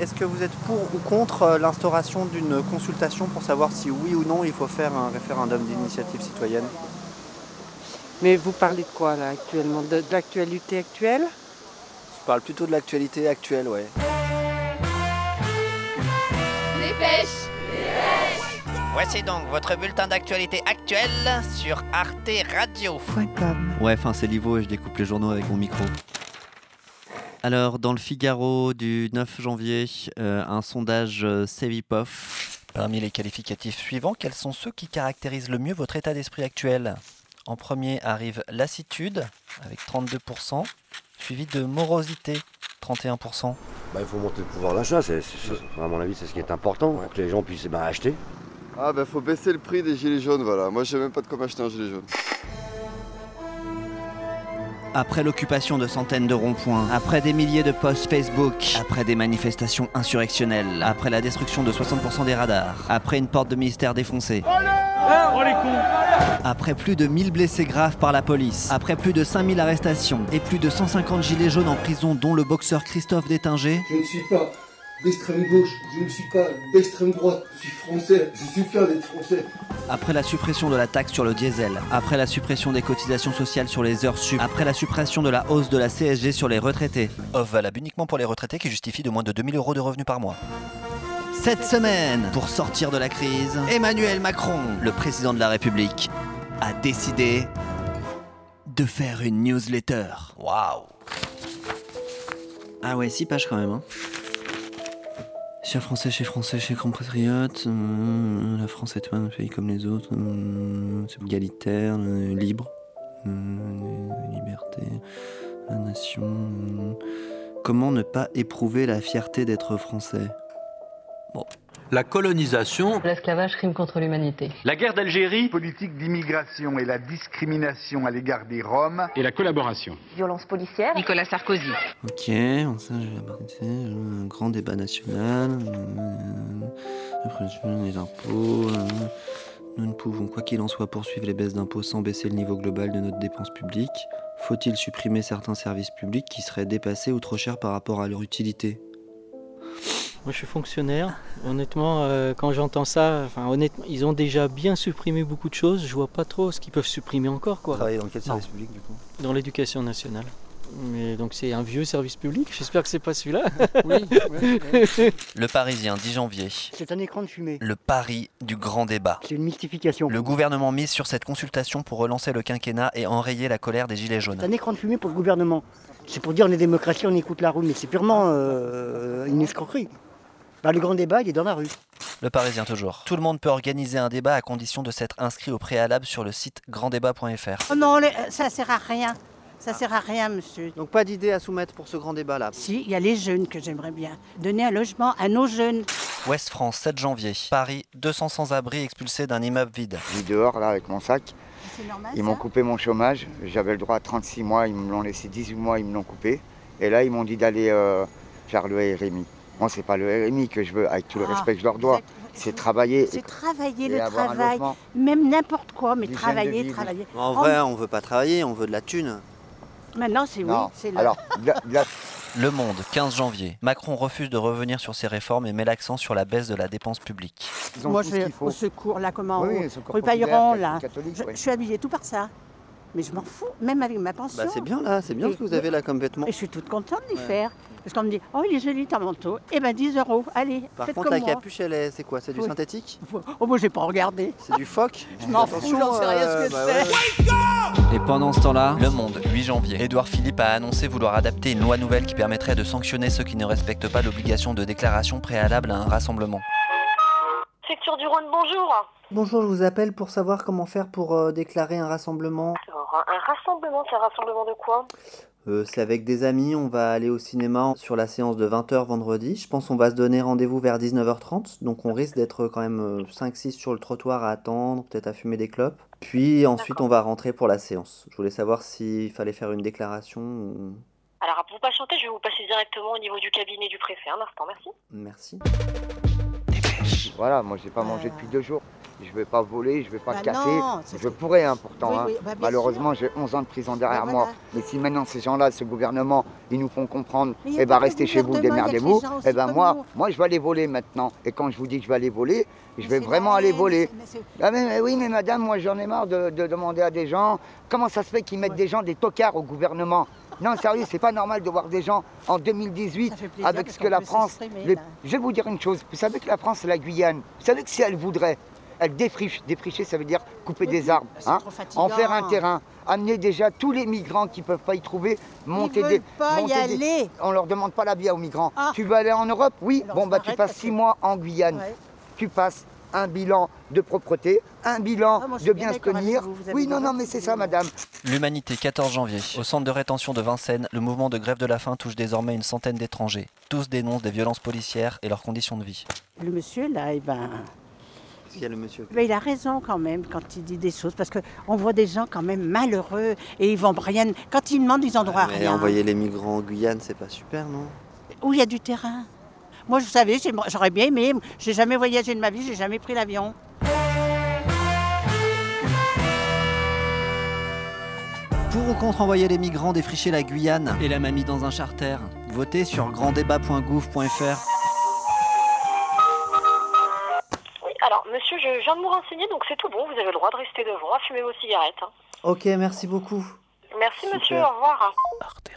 Est-ce que vous êtes pour ou contre euh, l'instauration d'une consultation pour savoir si oui ou non il faut faire un référendum d'initiative citoyenne? Mais vous parlez de quoi là actuellement? De, de l'actualité actuelle? Je parle plutôt de l'actualité actuelle, ouais. Dépêche Voici donc votre bulletin d'actualité actuelle sur Arte Radio. Ouais, enfin c'est Livo et je découpe les journaux avec mon micro. Alors, dans le Figaro du 9 janvier, euh, un sondage euh, Cevipof. Parmi les qualificatifs suivants, quels sont ceux qui caractérisent le mieux votre état d'esprit actuel? En premier arrive lassitude avec 32%, suivi de morosité 31%. Bah, il faut monter le pouvoir d'achat, c'est, c'est- c'est- à mon avis c'est ce qui est important, pour que les gens puissent ben, acheter. Ah bah faut baisser le prix des gilets jaunes, voilà. Moi j'ai même pas de quoi m'acheter un gilet jaune. Après l'occupation de centaines de ronds-points, après des milliers de posts Facebook, après des manifestations insurrectionnelles, après la destruction de 60% des radars, après une porte de ministère défoncée, après plus de 1000 blessés graves par la police, après plus de 5000 arrestations et plus de 150 gilets jaunes en prison dont le boxeur Christophe Détinger, Je ne suis pas d'extrême gauche, je ne suis pas d'extrême droite, je suis français, je suis fier d'être français. Après la suppression de la taxe sur le diesel, après la suppression des cotisations sociales sur les heures sup, après la suppression de la hausse de la CSG sur les retraités. Offre valable uniquement pour les retraités qui justifient de moins de 2000 euros de revenus par mois. Cette semaine, pour sortir de la crise, Emmanuel Macron, le président de la République, a décidé de faire une newsletter. Waouh Ah ouais, 6 pages quand même. Hein. Chers Français, chez Français, chez compatriotes, euh, la France est un pays comme les autres, euh, c'est égalitaire, euh, libre, euh, liberté, la nation. euh. Comment ne pas éprouver la fierté d'être français? La colonisation, L'esclavage, crime contre l'humanité. la guerre d'Algérie politique d'immigration et la discrimination à l'égard des Roms, et la collaboration. Violence policière Nicolas Sarkozy. Ok, ça je vais aborder, un grand débat national, euh, les impôts, euh, nous ne pouvons quoi qu'il en soit poursuivre les baisses d'impôts sans baisser le niveau global de notre dépense publique. Faut-il supprimer certains services publics qui seraient dépassés ou trop chers par rapport à leur utilité? Moi je suis fonctionnaire. Honnêtement, euh, quand j'entends ça, enfin honnêtement, ils ont déjà bien supprimé beaucoup de choses. Je vois pas trop ce qu'ils peuvent supprimer encore quoi. Travailler dans quel service public du coup? Dans l'éducation nationale. Mais donc c'est un vieux service public. J'espère que c'est pas celui-là. Le Parisien, 10 janvier. C'est un écran de fumée. Le pari du grand débat. C'est une mystification. Le gouvernement mise sur cette consultation pour relancer le quinquennat et enrayer la colère des Gilets jaunes. C'est un écran de fumée pour le gouvernement. C'est pour dire on est démocratie, on écoute la rue, mais c'est purement euh, une escroquerie. Bah, le grand débat, il est dans la rue. Le Parisien toujours. Tout le monde peut organiser un débat à condition de s'être inscrit au préalable sur le site granddébat.fr. Oh non, les- ça sert à rien. Ça sert à rien, monsieur. Donc pas d'idée à soumettre pour ce grand débat là. Si, il y a les jeunes que j'aimerais bien. Donner un logement à nos jeunes. Ouest France, 7 janvier. Paris, 200 sans-abri expulsés d'un immeuble vide. Je vis dehors là avec mon sac. C'est normal, Ils m'ont coupé mon chômage. J'avais le droit à 36 mois, ils me l'ont laissé 18 mois, ils me l'ont coupé. Et là, ils m'ont dit d'aller euh, faire le RMI. Moi, c'est pas le RMI que je veux, avec tout le Ah, respect que je leur dois. C'est travailler. C'est travailler et le travail. Même n'importe quoi, mais travailler, travailler. En vrai, on veut pas travailler, on veut de la thune. Maintenant, c'est oui, Non. c'est là. Alors, la- la- Le Monde, 15 janvier. Macron refuse de revenir sur ses réformes et met l'accent sur la baisse de la dépense publique. ils ont Moi, tout je vais au secours, là, comment Oui, au- oui, secours Rue Pailleron, là. je, je suis habillée tout par ça. Mais je m'en fous, même avec ma pension. Bah c'est bien là, c'est bien Et- ce que vous avez là comme vêtements. Et je suis toute contente d'y Ouais. faire. Parce qu'on me dit, oh, il est joli ton manteau. Eh ben 10 euros, allez, Par faites contre comme la moi. capuche elle est, c'est quoi C'est du Oui. synthétique Oh, moi, j'ai pas regardé. C'est du phoque Je m'en fous, j'en sais rien euh, ce que bah c'est. ouais. Et pendant ce temps-là, Le Monde, 8 janvier. Édouard Philippe a annoncé vouloir adapter une loi nouvelle qui permettrait de sanctionner ceux qui ne respectent pas l'obligation de déclaration préalable à un rassemblement. Secteur du Rhône, bonjour. Bonjour, je vous appelle pour savoir comment faire pour euh, déclarer un rassemblement. Alors, un, un rassemblement, c'est un rassemblement de quoi? Euh, c'est avec des amis, on va aller au cinéma sur la séance de 20h vendredi. Je pense qu'on va se donner rendez-vous vers 19h30, donc on risque d'être quand même 5-6 sur le trottoir à attendre, peut-être à fumer des clopes. Puis ensuite on va rentrer pour la séance. Je voulais savoir s'il fallait faire une déclaration ou... Alors, pour patienter, je vais vous passer directement au niveau du cabinet du préfet. Un instant, merci. Merci. Voilà, moi, j'ai pas mangé depuis deux jours. Je vais pas voler, je vais pas Bah casser. non, je pourrais hein, pourtant. Oui, hein. oui, bah, Malheureusement, j'ai 11 ans de prison derrière Bah, moi. voilà. Mais si maintenant ces gens-là, ce gouvernement, ils nous font comprendre, eh ben restez chez vous, démerdez-vous. Eh ben moi, nous. moi, je vais aller voler maintenant. Et quand je vous dis que je vais aller voler, je vais vraiment aller voler. mais Ah mais, mais oui, mais madame, moi j'en ai marre de, de demander à des gens comment ça se fait qu'ils mettent des gens des tocards au gouvernement? Non, sérieux, c'est pas normal de voir des gens en 2018 plaisir avec ce que la France. Je vais vous dire une chose. Vous savez que la France, c'est la Guyane. Vous savez que si elle voudrait, elle défriche. Défricher, ça veut dire couper des arbres. hein, en faire un terrain. Amener déjà tous les migrants qui peuvent pas y trouver, monter veulent des. pas y monter des- aller. On leur demande pas la bière aux migrants. Ah. Tu veux aller en Europe? Oui. Alors, bon, bah tu passes six que- mois en Guyane Ouais. tu passes un bilan de propreté, un bilan Ah, moi, de bien bien se tenir. vous, vous avez Oui, non, non, mais c'est ça, madame. L'Humanité, 14 janvier. Au centre de rétention de Vincennes, le mouvement de grève de la faim touche désormais une centaine d'étrangers. Tous dénoncent des violences policières et leurs conditions de vie. Le monsieur, là, eh ben, Il y a le monsieur. il a raison quand même quand il dit des choses, parce qu'on voit des gens quand même malheureux et ils vont rien. Quand ils demandent, ils ont droit à Mais rien. envoyer les migrants en Guyane, c'est pas super, non? Où il y a du terrain? Moi, vous savez, j'aurais bien aimé. J'ai jamais voyagé de ma vie, j'ai jamais pris l'avion. Pour ou contre envoyer les migrants défricher la Guyane? Et la mamie dans un charter? Votez sur granddébat.gouv.fr. alors, monsieur, je viens de me renseigner, donc c'est tout bon. Vous avez le droit de rester devant, à fumer vos cigarettes. hein. Ok, merci beaucoup. Merci, monsieur. Super. Au revoir. Arte.